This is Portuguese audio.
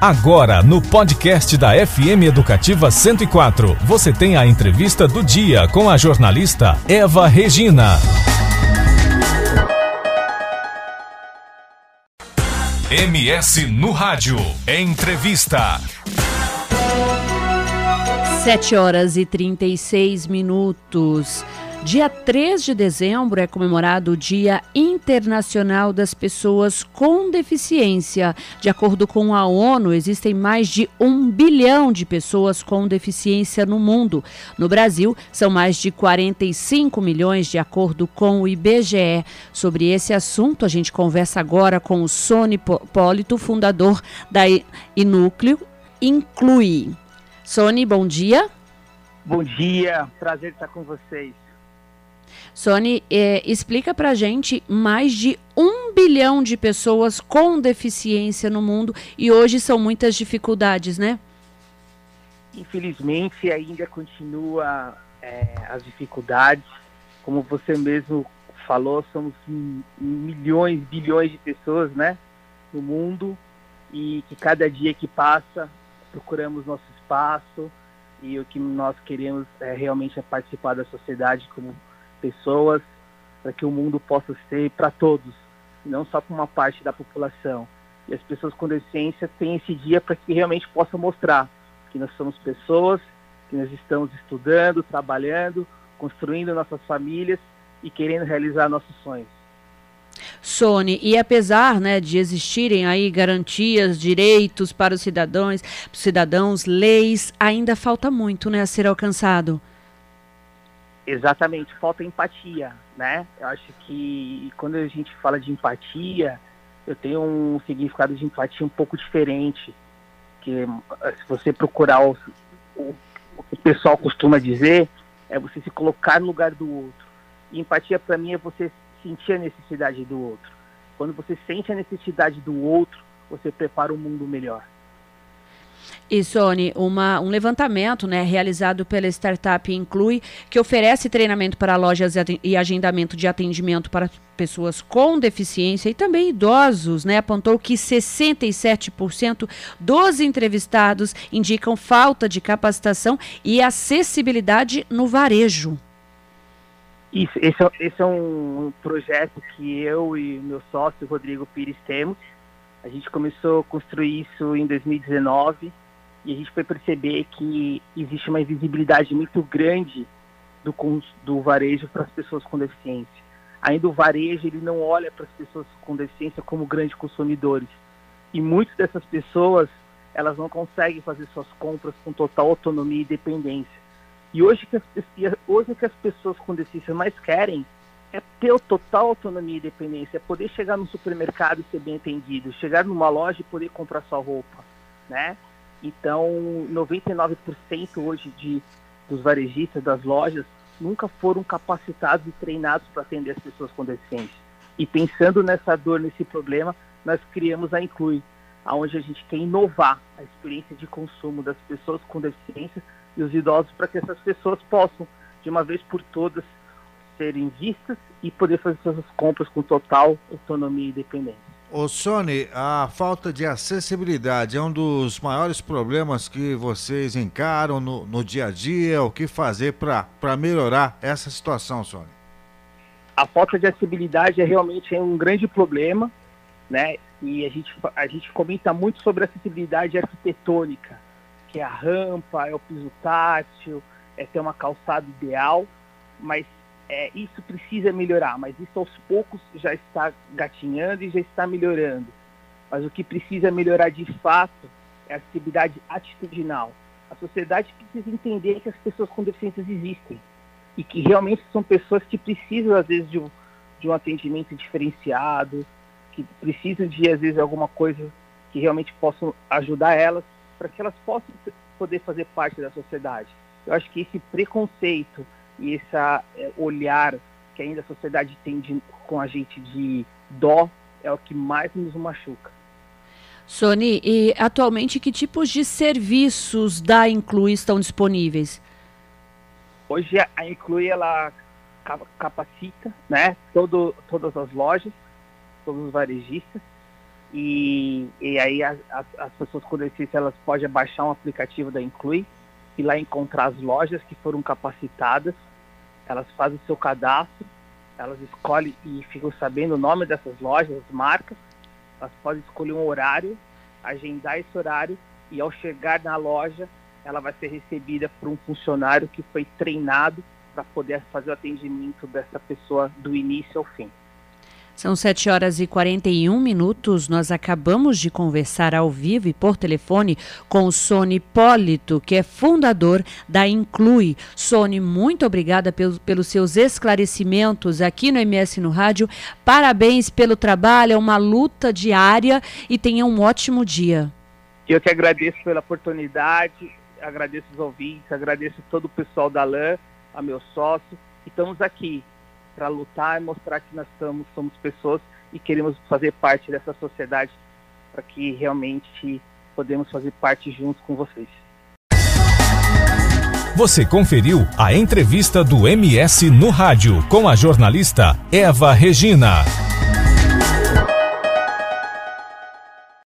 Agora, no podcast da FM Educativa 104, você tem a entrevista do dia com a jornalista Eva Regina. MS no Rádio. Entrevista. 7 horas e 36 minutos. Dia 3 de dezembro é comemorado o Dia Internacional das Pessoas com Deficiência. De acordo com a ONU, existem mais de um bilhão de pessoas com deficiência no mundo. No Brasil, são mais de 45 milhões, de acordo com o IBGE. Sobre esse assunto, a gente conversa agora com o Sony Polito, fundador da Inúcleo Inclui. Sony, bom dia. Bom dia, prazer estar com vocês. Sony, é, explica pra gente mais de um bilhão de pessoas com deficiência no mundo e hoje são muitas dificuldades, né? Infelizmente ainda continua é, as dificuldades. Como você mesmo falou, somos milhões, bilhões de pessoas, né, no mundo e que cada dia que passa procuramos nosso espaço e o que nós queremos é, realmente é participar da sociedade como pessoas, para que o mundo possa ser para todos, não só para uma parte da população. E as pessoas com deficiência têm esse dia para que realmente possam mostrar que nós somos pessoas, que nós estamos estudando, trabalhando, construindo nossas famílias e querendo realizar nossos sonhos. Sony, e apesar né, de existirem aí garantias, direitos para os cidadãos, cidadãos, leis, ainda falta muito né, a ser alcançado. Exatamente, falta empatia, né? Eu acho que quando a gente fala de empatia, eu tenho um significado de empatia um pouco diferente, que eh, se você procurar o, o, o que o pessoal costuma dizer, é você se colocar no lugar do outro. E empatia para mim é você sentir a necessidade do outro. Quando você sente a necessidade do outro, você prepara um mundo melhor. E Sony, uma, um levantamento né, realizado pela startup Inclui, que oferece treinamento para lojas e agendamento de atendimento para pessoas com deficiência e também idosos, né, apontou que 67% dos entrevistados indicam falta de capacitação e acessibilidade no varejo. Isso, esse, é, esse é um projeto que eu e meu sócio, Rodrigo Pires, temos. A gente começou a construir isso em 2019 e a gente foi perceber que existe uma invisibilidade muito grande do, do varejo para as pessoas com deficiência. Ainda o varejo ele não olha para as pessoas com deficiência como grandes consumidores e muitas dessas pessoas elas não conseguem fazer suas compras com total autonomia e dependência. E hoje que as, hoje que as pessoas com deficiência mais querem é ter total autonomia e dependência, é poder chegar no supermercado e ser bem atendido, chegar numa loja e poder comprar sua roupa, né? Então, 99% hoje de, dos varejistas, das lojas, nunca foram capacitados e treinados para atender as pessoas com deficiência. E pensando nessa dor, nesse problema, nós criamos a Inclui, onde a gente quer inovar a experiência de consumo das pessoas com deficiência e os idosos para que essas pessoas possam, de uma vez por todas, serem vistas e poder fazer suas compras com total autonomia e independência. Ô Sony, a falta de acessibilidade é um dos maiores problemas que vocês encaram no, no dia a dia. O que fazer para melhorar essa situação, Sony? A falta de acessibilidade é realmente um grande problema, né? E a gente, a gente comenta muito sobre acessibilidade arquitetônica, que é a rampa, é o piso tátil, é ter uma calçada ideal, mas é, isso precisa melhorar, mas isso aos poucos já está gatinhando e já está melhorando. Mas o que precisa melhorar de fato é a acessibilidade atitudinal. A sociedade precisa entender que as pessoas com deficiências existem e que realmente são pessoas que precisam, às vezes, de um, de um atendimento diferenciado, que precisam de, às vezes, alguma coisa que realmente possam ajudar elas para que elas possam poder fazer parte da sociedade. Eu acho que esse preconceito, e esse é, olhar que ainda a sociedade tem de, com a gente de dó é o que mais nos machuca. Sony, e atualmente que tipos de serviços da Inclui estão disponíveis? Hoje a Inclui ela capacita, né, todo, todas as lojas, todos os varejistas e E, aí as, as, as pessoas com deficiência elas podem baixar um aplicativo da Inclui e lá encontrar as lojas que foram capacitadas, elas fazem o seu cadastro, elas escolhem e ficam sabendo o nome dessas lojas, as marcas, elas podem escolher um horário, agendar esse horário e ao chegar na loja, ela vai ser recebida por um funcionário que foi treinado para poder fazer o atendimento dessa pessoa do início ao fim. São 7 horas e 41 minutos. Nós acabamos de conversar ao vivo e por telefone com o Sony Hipólito, que é fundador da Inclui. Sony, muito obrigada pelo, pelos seus esclarecimentos aqui no MS no Rádio. Parabéns pelo trabalho, é uma luta diária e tenha um ótimo dia. Eu que agradeço pela oportunidade, agradeço os ouvintes, agradeço todo o pessoal da LAN, a meu sócio. Estamos aqui para lutar e mostrar que nós somos, somos pessoas e queremos fazer parte dessa sociedade para que realmente podemos fazer parte junto com vocês. Você conferiu a entrevista do MS no rádio com a jornalista Eva Regina.